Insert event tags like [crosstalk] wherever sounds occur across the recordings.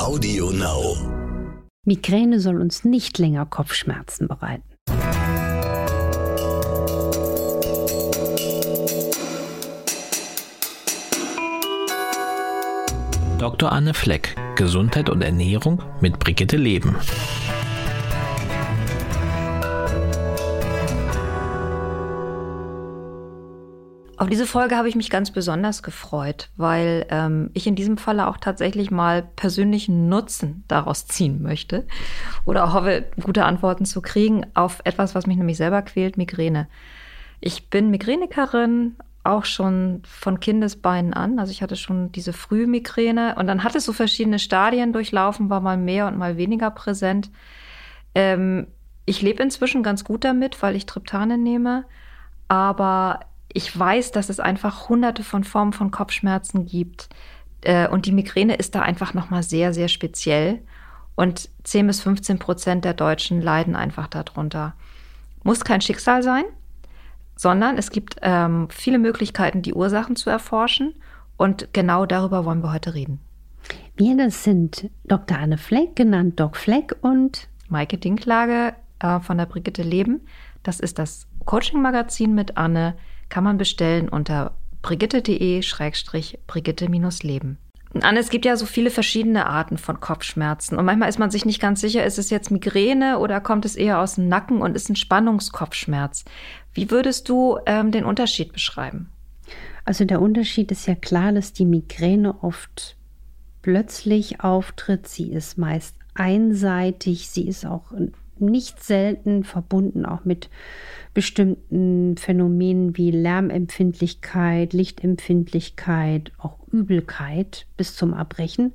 Audio Now. Migräne soll uns nicht länger Kopfschmerzen bereiten. Dr. Anne Fleck, Gesundheit und Ernährung mit Brigitte Leben. Auf diese Folge habe ich mich ganz besonders gefreut, weil ähm, ich in diesem Falle auch tatsächlich mal persönlichen Nutzen daraus ziehen möchte oder hoffe, gute Antworten zu kriegen auf etwas, was mich nämlich selber quält, Migräne. Ich bin Migränikerin, auch schon von Kindesbeinen an. Also ich hatte schon diese Frühmigräne und dann hat es so verschiedene Stadien durchlaufen, war mal mehr und mal weniger präsent. Ähm, ich lebe inzwischen ganz gut damit, weil ich Triptane nehme, aber ich weiß, dass es einfach hunderte von Formen von Kopfschmerzen gibt. Äh, und die Migräne ist da einfach nochmal sehr, sehr speziell. Und 10 bis 15 Prozent der Deutschen leiden einfach darunter. Muss kein Schicksal sein, sondern es gibt ähm, viele Möglichkeiten, die Ursachen zu erforschen. Und genau darüber wollen wir heute reden. Wir, das sind Dr. Anne Fleck, genannt Doc Fleck und Maike Dinklage äh, von der Brigitte Leben. Das ist das Coaching-Magazin mit Anne kann man bestellen unter brigitte.de-brigitte-leben. Anne, es gibt ja so viele verschiedene Arten von Kopfschmerzen und manchmal ist man sich nicht ganz sicher, ist es jetzt Migräne oder kommt es eher aus dem Nacken und ist ein Spannungskopfschmerz. Wie würdest du ähm, den Unterschied beschreiben? Also der Unterschied ist ja klar, dass die Migräne oft plötzlich auftritt. Sie ist meist einseitig, sie ist auch nicht selten verbunden auch mit bestimmten Phänomenen wie Lärmempfindlichkeit, Lichtempfindlichkeit, auch Übelkeit bis zum Erbrechen.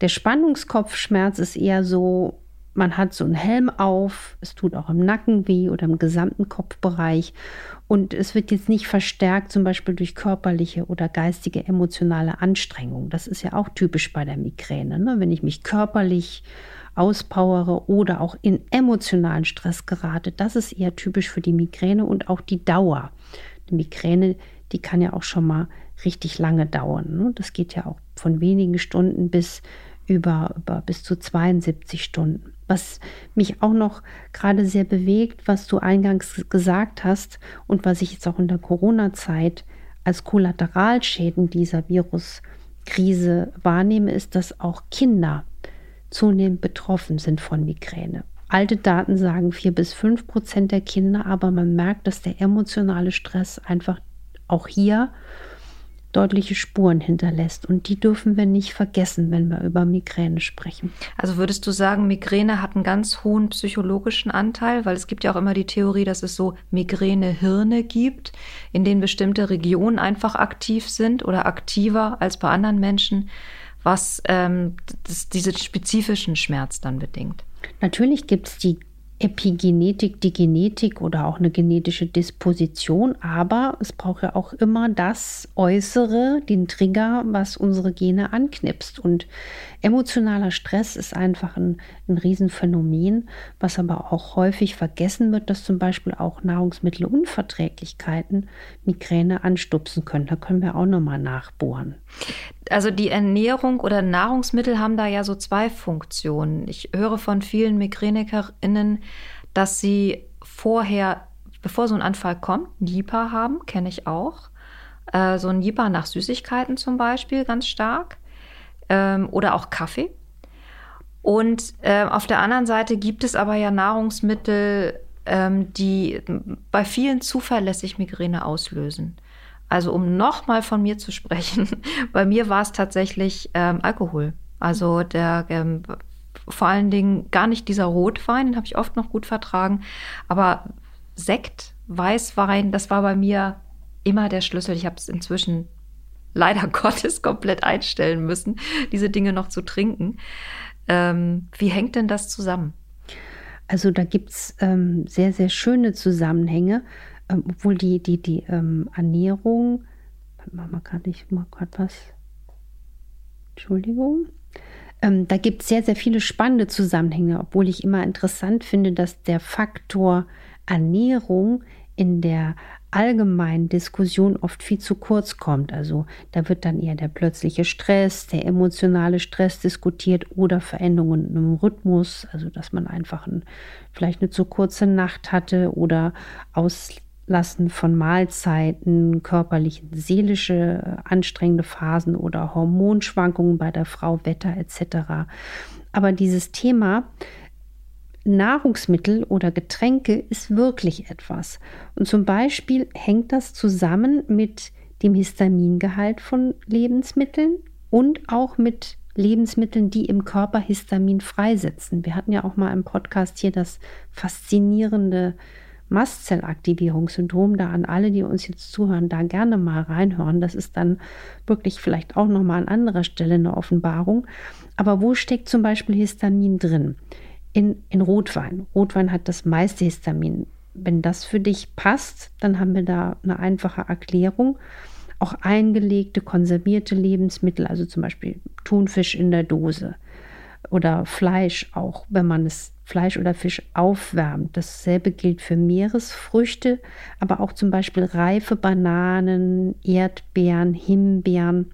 Der Spannungskopfschmerz ist eher so, man hat so einen Helm auf, es tut auch im Nacken weh oder im gesamten Kopfbereich und es wird jetzt nicht verstärkt, zum Beispiel durch körperliche oder geistige emotionale Anstrengung. Das ist ja auch typisch bei der Migräne. Ne? Wenn ich mich körperlich auspowere oder auch in emotionalen Stress gerate. Das ist eher typisch für die Migräne und auch die Dauer. Die Migräne, die kann ja auch schon mal richtig lange dauern. Ne? Das geht ja auch von wenigen Stunden bis über, über bis zu 72 Stunden. Was mich auch noch gerade sehr bewegt, was du eingangs gesagt hast und was ich jetzt auch in der Corona-Zeit als Kollateralschäden dieser Viruskrise wahrnehme, ist, dass auch Kinder zunehmend betroffen sind von Migräne. Alte Daten sagen vier bis fünf Prozent der Kinder, aber man merkt, dass der emotionale Stress einfach auch hier deutliche Spuren hinterlässt. Und die dürfen wir nicht vergessen, wenn wir über Migräne sprechen. Also würdest du sagen, Migräne hat einen ganz hohen psychologischen Anteil, weil es gibt ja auch immer die Theorie, dass es so Migräne-Hirne gibt, in denen bestimmte Regionen einfach aktiv sind oder aktiver als bei anderen Menschen was ähm, das, diesen spezifischen Schmerz dann bedingt. Natürlich gibt es die Epigenetik, die Genetik oder auch eine genetische Disposition, aber es braucht ja auch immer das Äußere, den Trigger, was unsere Gene anknipst. Und emotionaler Stress ist einfach ein, ein Riesenphänomen, was aber auch häufig vergessen wird, dass zum Beispiel auch Nahrungsmittelunverträglichkeiten Migräne anstupsen können. Da können wir auch nochmal nachbohren. Also die Ernährung oder Nahrungsmittel haben da ja so zwei Funktionen. Ich höre von vielen MigränikerInnen, dass sie vorher, bevor so ein Anfall kommt, Nipa haben, kenne ich auch. Äh, so ein Nipa nach Süßigkeiten zum Beispiel, ganz stark. Ähm, oder auch Kaffee. Und äh, auf der anderen Seite gibt es aber ja Nahrungsmittel, ähm, die bei vielen zuverlässig Migräne auslösen. Also um nochmal von mir zu sprechen, [laughs] bei mir war es tatsächlich ähm, Alkohol. Also der ähm, vor allen Dingen gar nicht dieser Rotwein, den habe ich oft noch gut vertragen, aber Sekt, Weißwein, das war bei mir immer der Schlüssel. Ich habe es inzwischen leider [laughs] Gottes komplett einstellen müssen, diese Dinge noch zu trinken. Ähm, wie hängt denn das zusammen? Also da gibt es ähm, sehr, sehr schöne Zusammenhänge ähm, obwohl die, die, die ähm, Ernährung, machen wir gerade nicht mal gerade was. Entschuldigung. Ähm, da gibt es sehr, sehr viele spannende Zusammenhänge, obwohl ich immer interessant finde, dass der Faktor Ernährung in der allgemeinen Diskussion oft viel zu kurz kommt. Also da wird dann eher der plötzliche Stress, der emotionale Stress diskutiert oder Veränderungen im Rhythmus, also dass man einfach ein, vielleicht eine zu kurze Nacht hatte oder Auslassen von Mahlzeiten, körperliche, seelische anstrengende Phasen oder Hormonschwankungen bei der Frau, Wetter etc. Aber dieses Thema Nahrungsmittel oder Getränke ist wirklich etwas. Und zum Beispiel hängt das zusammen mit dem Histamingehalt von Lebensmitteln und auch mit Lebensmitteln, die im Körper Histamin freisetzen. Wir hatten ja auch mal im Podcast hier das faszinierende Mastzellaktivierungssyndrom. Da an alle, die uns jetzt zuhören, da gerne mal reinhören. Das ist dann wirklich vielleicht auch noch mal an anderer Stelle eine Offenbarung. Aber wo steckt zum Beispiel Histamin drin? in, in Rotwein. Rotwein hat das meiste Histamin. Wenn das für dich passt, dann haben wir da eine einfache Erklärung. Auch eingelegte, konservierte Lebensmittel, also zum Beispiel Thunfisch in der Dose oder Fleisch auch, wenn man es Fleisch oder Fisch aufwärmt. Dasselbe gilt für Meeresfrüchte, aber auch zum Beispiel reife Bananen, Erdbeeren, Himbeeren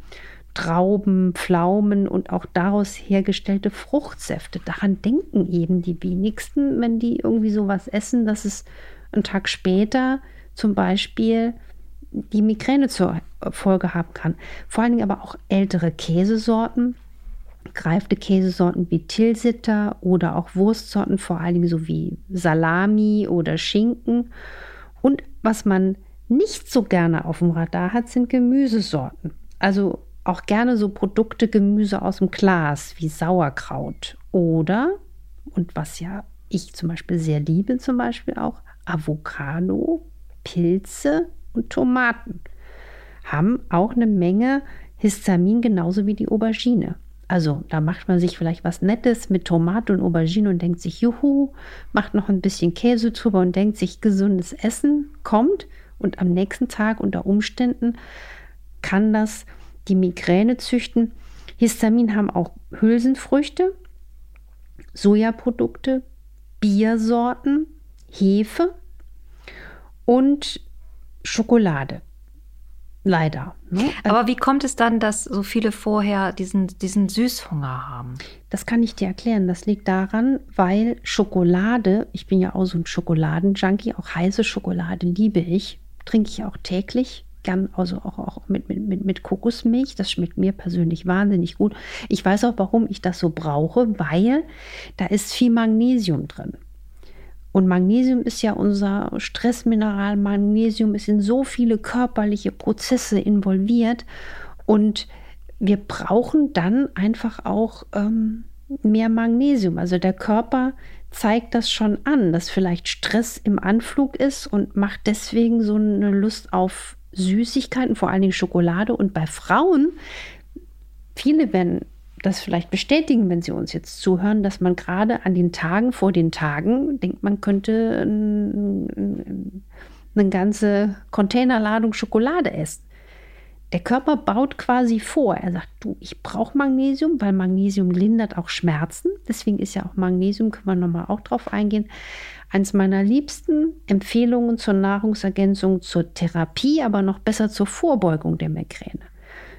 Trauben, Pflaumen und auch daraus hergestellte Fruchtsäfte. Daran denken eben die wenigsten, wenn die irgendwie sowas essen, dass es einen Tag später zum Beispiel die Migräne zur Folge haben kann. Vor allen Dingen aber auch ältere Käsesorten, greifte Käsesorten wie Tilsiter oder auch Wurstsorten, vor allen Dingen so wie Salami oder Schinken. Und was man nicht so gerne auf dem Radar hat, sind Gemüsesorten. Also auch gerne so Produkte, Gemüse aus dem Glas wie Sauerkraut oder, und was ja ich zum Beispiel sehr liebe, zum Beispiel auch Avocado, Pilze und Tomaten haben auch eine Menge Histamin, genauso wie die Aubergine. Also da macht man sich vielleicht was Nettes mit Tomate und Aubergine und denkt sich, juhu, macht noch ein bisschen Käse drüber und denkt sich, gesundes Essen kommt und am nächsten Tag unter Umständen kann das die Migräne züchten. Histamin haben auch Hülsenfrüchte, Sojaprodukte, Biersorten, Hefe und Schokolade. Leider. Ne? Aber wie kommt es dann, dass so viele vorher diesen, diesen Süßhunger haben? Das kann ich dir erklären. Das liegt daran, weil Schokolade, ich bin ja auch so ein Schokoladenjunkie, auch heiße Schokolade liebe ich, trinke ich auch täglich gern, also auch, auch mit, mit, mit, mit Kokosmilch. Das schmeckt mir persönlich wahnsinnig gut. Ich weiß auch, warum ich das so brauche, weil da ist viel Magnesium drin. Und Magnesium ist ja unser Stressmineral. Magnesium ist in so viele körperliche Prozesse involviert. Und wir brauchen dann einfach auch ähm, mehr Magnesium. Also der Körper zeigt das schon an, dass vielleicht Stress im Anflug ist und macht deswegen so eine Lust auf Süßigkeiten, vor allen Dingen Schokolade. Und bei Frauen, viele werden das vielleicht bestätigen, wenn sie uns jetzt zuhören, dass man gerade an den Tagen vor den Tagen denkt, man könnte eine ganze Containerladung Schokolade essen. Der Körper baut quasi vor. Er sagt, du, ich brauche Magnesium, weil Magnesium lindert auch Schmerzen. Deswegen ist ja auch Magnesium, können wir nochmal auch drauf eingehen, Eins meiner liebsten Empfehlungen zur Nahrungsergänzung, zur Therapie, aber noch besser zur Vorbeugung der Migräne.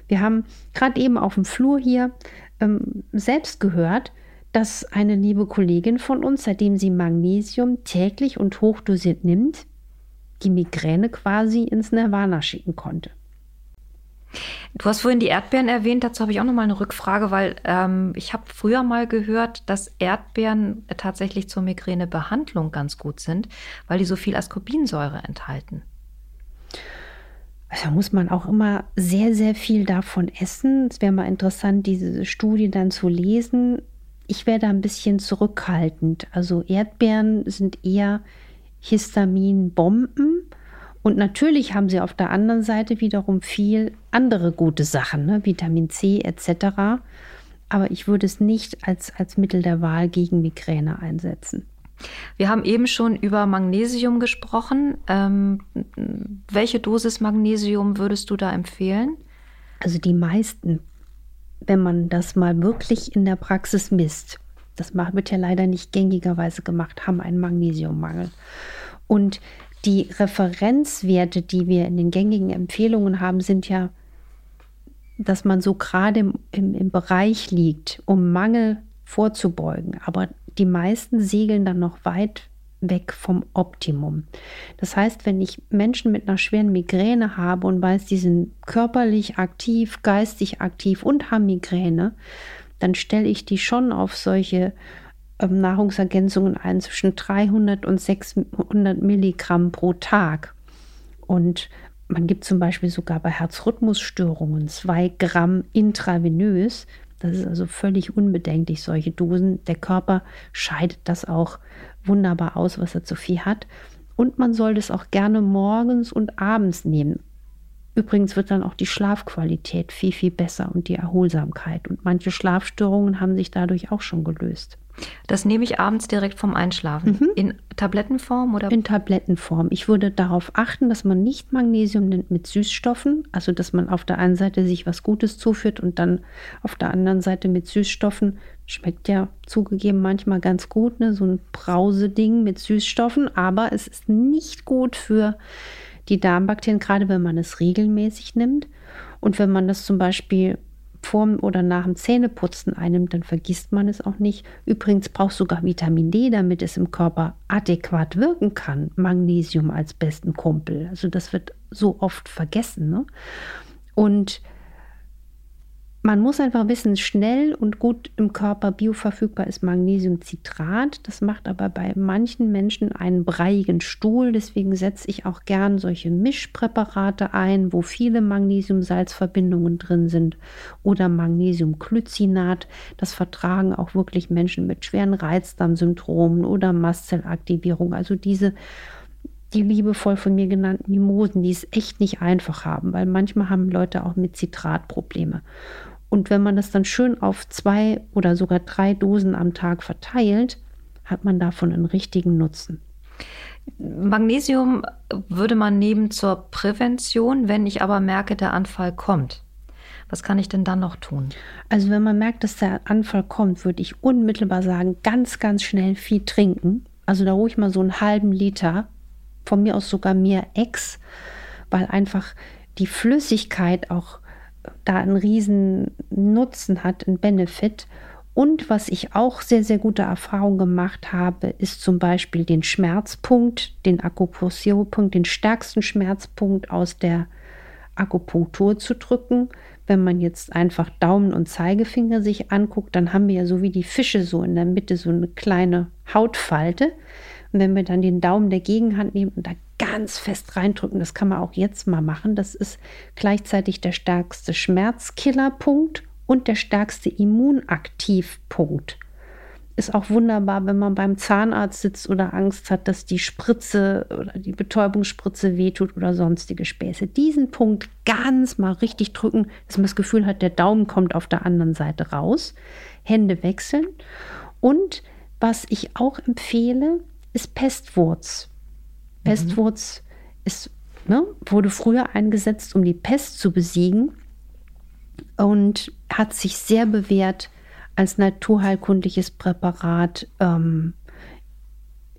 Wir haben gerade eben auf dem Flur hier ähm, selbst gehört, dass eine liebe Kollegin von uns, seitdem sie Magnesium täglich und hochdosiert nimmt, die Migräne quasi ins Nirvana schicken konnte. Du hast vorhin die Erdbeeren erwähnt, dazu habe ich auch noch mal eine Rückfrage, weil ähm, ich habe früher mal gehört, dass Erdbeeren tatsächlich zur Migränebehandlung ganz gut sind, weil die so viel Ascorbinsäure enthalten. Da muss man auch immer sehr, sehr viel davon essen. Es wäre mal interessant, diese Studie dann zu lesen. Ich wäre da ein bisschen zurückhaltend. Also Erdbeeren sind eher Histaminbomben und natürlich haben sie auf der anderen Seite wiederum viel andere gute Sachen, ne? Vitamin C etc. Aber ich würde es nicht als, als Mittel der Wahl gegen Migräne einsetzen. Wir haben eben schon über Magnesium gesprochen. Ähm, welche Dosis Magnesium würdest du da empfehlen? Also die meisten, wenn man das mal wirklich in der Praxis misst, das wird ja leider nicht gängigerweise gemacht, haben einen Magnesiummangel. Und die Referenzwerte, die wir in den gängigen Empfehlungen haben, sind ja, dass man so gerade im, im, im Bereich liegt, um Mangel vorzubeugen. Aber die meisten segeln dann noch weit weg vom Optimum. Das heißt, wenn ich Menschen mit einer schweren Migräne habe und weiß, die sind körperlich aktiv, geistig aktiv und haben Migräne, dann stelle ich die schon auf solche ähm, Nahrungsergänzungen ein zwischen 300 und 600 Milligramm pro Tag. Und man gibt zum Beispiel sogar bei Herzrhythmusstörungen zwei Gramm intravenös. Das ist also völlig unbedenklich, solche Dosen. Der Körper scheidet das auch wunderbar aus, was er zu viel hat. Und man soll das auch gerne morgens und abends nehmen. Übrigens wird dann auch die Schlafqualität viel, viel besser und die Erholsamkeit. Und manche Schlafstörungen haben sich dadurch auch schon gelöst. Das nehme ich abends direkt vom Einschlafen. Mhm. In Tablettenform oder? In Tablettenform. Ich würde darauf achten, dass man nicht Magnesium nimmt mit Süßstoffen, also dass man auf der einen Seite sich was Gutes zuführt und dann auf der anderen Seite mit Süßstoffen. Schmeckt ja zugegeben manchmal ganz gut, ne? so ein Brauseding mit Süßstoffen, aber es ist nicht gut für die Darmbakterien, gerade wenn man es regelmäßig nimmt. Und wenn man das zum Beispiel vor oder nach dem Zähneputzen einnimmt, dann vergisst man es auch nicht. Übrigens braucht sogar Vitamin D, damit es im Körper adäquat wirken kann. Magnesium als besten Kumpel. Also das wird so oft vergessen. Ne? Und man muss einfach wissen, schnell und gut im Körper bioverfügbar ist Magnesiumcitrat. Das macht aber bei manchen Menschen einen breiigen Stuhl. Deswegen setze ich auch gern solche Mischpräparate ein, wo viele Magnesiumsalzverbindungen drin sind oder Magnesiumglycinat. Das vertragen auch wirklich Menschen mit schweren Reizdarmsyndromen oder Mastzellaktivierung. Also diese die liebevoll von mir genannten Mimosen, die es echt nicht einfach haben, weil manchmal haben Leute auch mit Zitrat Probleme. Und wenn man das dann schön auf zwei oder sogar drei Dosen am Tag verteilt, hat man davon einen richtigen Nutzen. Magnesium würde man nehmen zur Prävention, wenn ich aber merke, der Anfall kommt. Was kann ich denn dann noch tun? Also wenn man merkt, dass der Anfall kommt, würde ich unmittelbar sagen, ganz, ganz schnell viel trinken. Also da ruhig mal so einen halben Liter, von mir aus sogar mehr Ex, weil einfach die Flüssigkeit auch da einen riesen Nutzen hat, einen Benefit. Und was ich auch sehr, sehr gute Erfahrung gemacht habe, ist zum Beispiel den Schmerzpunkt, den Akupressurpunkt, den stärksten Schmerzpunkt aus der Akupunktur zu drücken. Wenn man jetzt einfach Daumen und Zeigefinger sich anguckt, dann haben wir ja so wie die Fische so in der Mitte so eine kleine Hautfalte. Und wenn wir dann den Daumen der Gegenhand nehmen und da ganz fest reindrücken, das kann man auch jetzt mal machen, das ist gleichzeitig der stärkste Schmerzkillerpunkt und der stärkste Immunaktivpunkt. Ist auch wunderbar, wenn man beim Zahnarzt sitzt oder Angst hat, dass die Spritze oder die Betäubungsspritze wehtut oder sonstige Späße. Diesen Punkt ganz mal richtig drücken, dass man das Gefühl hat, der Daumen kommt auf der anderen Seite raus. Hände wechseln. Und was ich auch empfehle, ist Pestwurz. Mhm. Pestwurz ist, ne, wurde früher eingesetzt, um die Pest zu besiegen und hat sich sehr bewährt als naturheilkundliches Präparat ähm,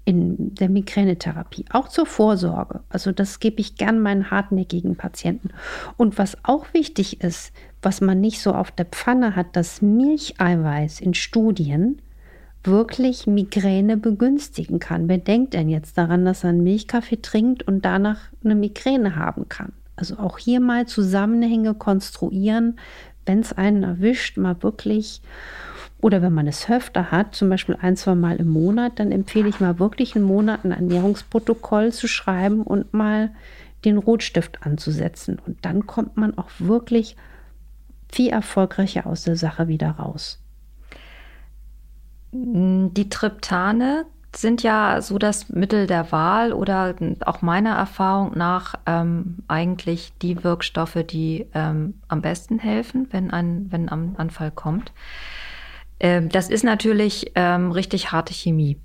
in der Migränetherapie, auch zur Vorsorge. Also das gebe ich gern meinen hartnäckigen Patienten. Und was auch wichtig ist, was man nicht so auf der Pfanne hat, das Milcheiweiß in Studien wirklich Migräne begünstigen kann. Wer denkt denn jetzt daran, dass er einen Milchkaffee trinkt und danach eine Migräne haben kann? Also auch hier mal Zusammenhänge konstruieren, wenn es einen erwischt, mal wirklich oder wenn man es öfter hat, zum Beispiel ein, zwei Mal im Monat, dann empfehle ich mal wirklich einen Monat ein Ernährungsprotokoll zu schreiben und mal den Rotstift anzusetzen. Und dann kommt man auch wirklich viel erfolgreicher aus der Sache wieder raus. Die Triptane sind ja so das Mittel der Wahl oder auch meiner Erfahrung nach ähm, eigentlich die Wirkstoffe, die ähm, am besten helfen, wenn ein, wenn ein Anfall kommt. Ähm, das ist natürlich ähm, richtig harte Chemie.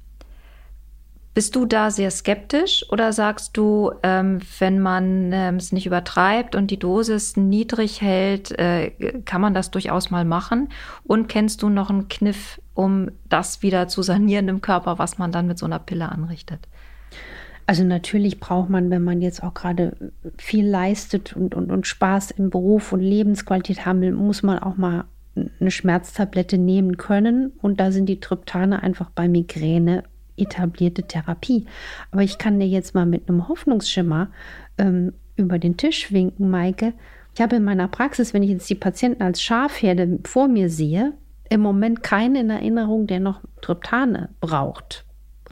Bist du da sehr skeptisch oder sagst du, ähm, wenn man ähm, es nicht übertreibt und die Dosis niedrig hält, äh, kann man das durchaus mal machen? Und kennst du noch einen Kniff, um das wieder zu sanieren im Körper, was man dann mit so einer Pille anrichtet? Also natürlich braucht man, wenn man jetzt auch gerade viel leistet und, und, und Spaß im Beruf und Lebensqualität haben will, muss man auch mal eine Schmerztablette nehmen können. Und da sind die Tryptane einfach bei Migräne etablierte Therapie. Aber ich kann dir jetzt mal mit einem Hoffnungsschimmer ähm, über den Tisch winken, Maike. Ich habe in meiner Praxis, wenn ich jetzt die Patienten als Schafherde vor mir sehe, im Moment keinen in Erinnerung, der noch Triptane braucht.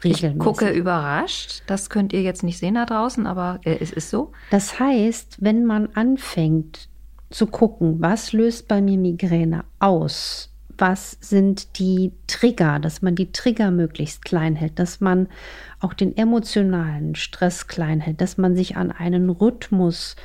Ich gucke überrascht. Das könnt ihr jetzt nicht sehen da draußen, aber äh, es ist so. Das heißt, wenn man anfängt zu gucken, was löst bei mir Migräne aus, was sind die Trigger, dass man die Trigger möglichst klein hält, dass man auch den emotionalen Stress klein hält, dass man sich an einen Rhythmus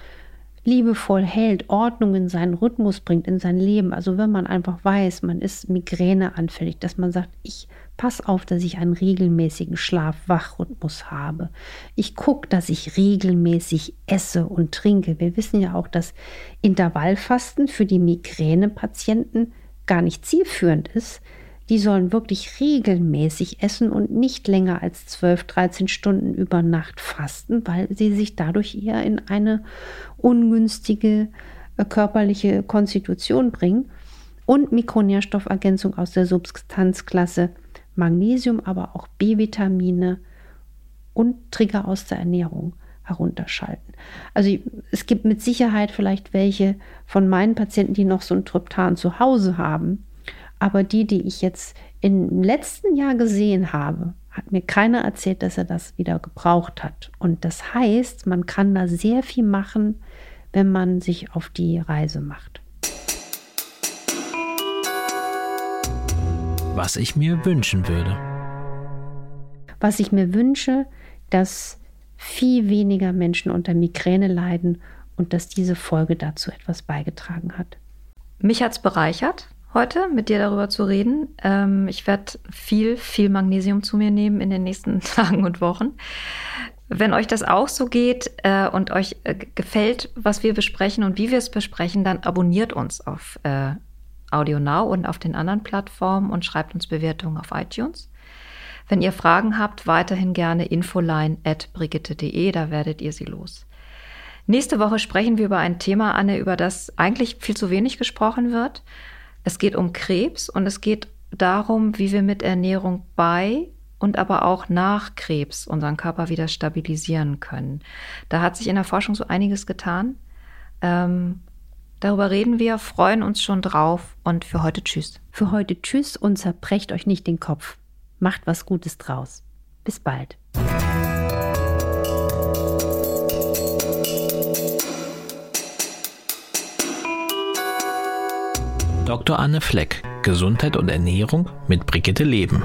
liebevoll hält, Ordnung in seinen Rhythmus bringt, in sein Leben. Also wenn man einfach weiß, man ist Migräne anfällig, dass man sagt, ich passe auf, dass ich einen regelmäßigen Schlaf-Wach-Rhythmus habe. Ich gucke, dass ich regelmäßig esse und trinke. Wir wissen ja auch, dass Intervallfasten für die Migräne-Patienten gar nicht zielführend ist, die sollen wirklich regelmäßig essen und nicht länger als 12, 13 Stunden über Nacht fasten, weil sie sich dadurch eher in eine ungünstige äh, körperliche Konstitution bringen. Und Mikronährstoffergänzung aus der Substanzklasse Magnesium, aber auch B-Vitamine und Trigger aus der Ernährung herunterschalten. Also es gibt mit Sicherheit vielleicht welche von meinen Patienten, die noch so ein Tryptan zu Hause haben. Aber die, die ich jetzt im letzten Jahr gesehen habe, hat mir keiner erzählt, dass er das wieder gebraucht hat. Und das heißt, man kann da sehr viel machen, wenn man sich auf die Reise macht. Was ich mir wünschen würde. Was ich mir wünsche, dass viel weniger Menschen unter Migräne leiden und dass diese Folge dazu etwas beigetragen hat. Mich hat es bereichert, heute mit dir darüber zu reden. Ähm, ich werde viel, viel Magnesium zu mir nehmen in den nächsten [laughs] Tagen und Wochen. Wenn euch das auch so geht äh, und euch äh, gefällt, was wir besprechen und wie wir es besprechen, dann abonniert uns auf äh, Audio Now und auf den anderen Plattformen und schreibt uns Bewertungen auf iTunes. Wenn ihr Fragen habt, weiterhin gerne infoline at brigitte.de, da werdet ihr sie los. Nächste Woche sprechen wir über ein Thema, Anne, über das eigentlich viel zu wenig gesprochen wird. Es geht um Krebs und es geht darum, wie wir mit Ernährung bei und aber auch nach Krebs unseren Körper wieder stabilisieren können. Da hat sich in der Forschung so einiges getan. Ähm, darüber reden wir, freuen uns schon drauf und für heute Tschüss. Für heute Tschüss und zerbrecht euch nicht den Kopf. Macht was Gutes draus. Bis bald. Dr. Anne Fleck, Gesundheit und Ernährung mit Brigitte Leben.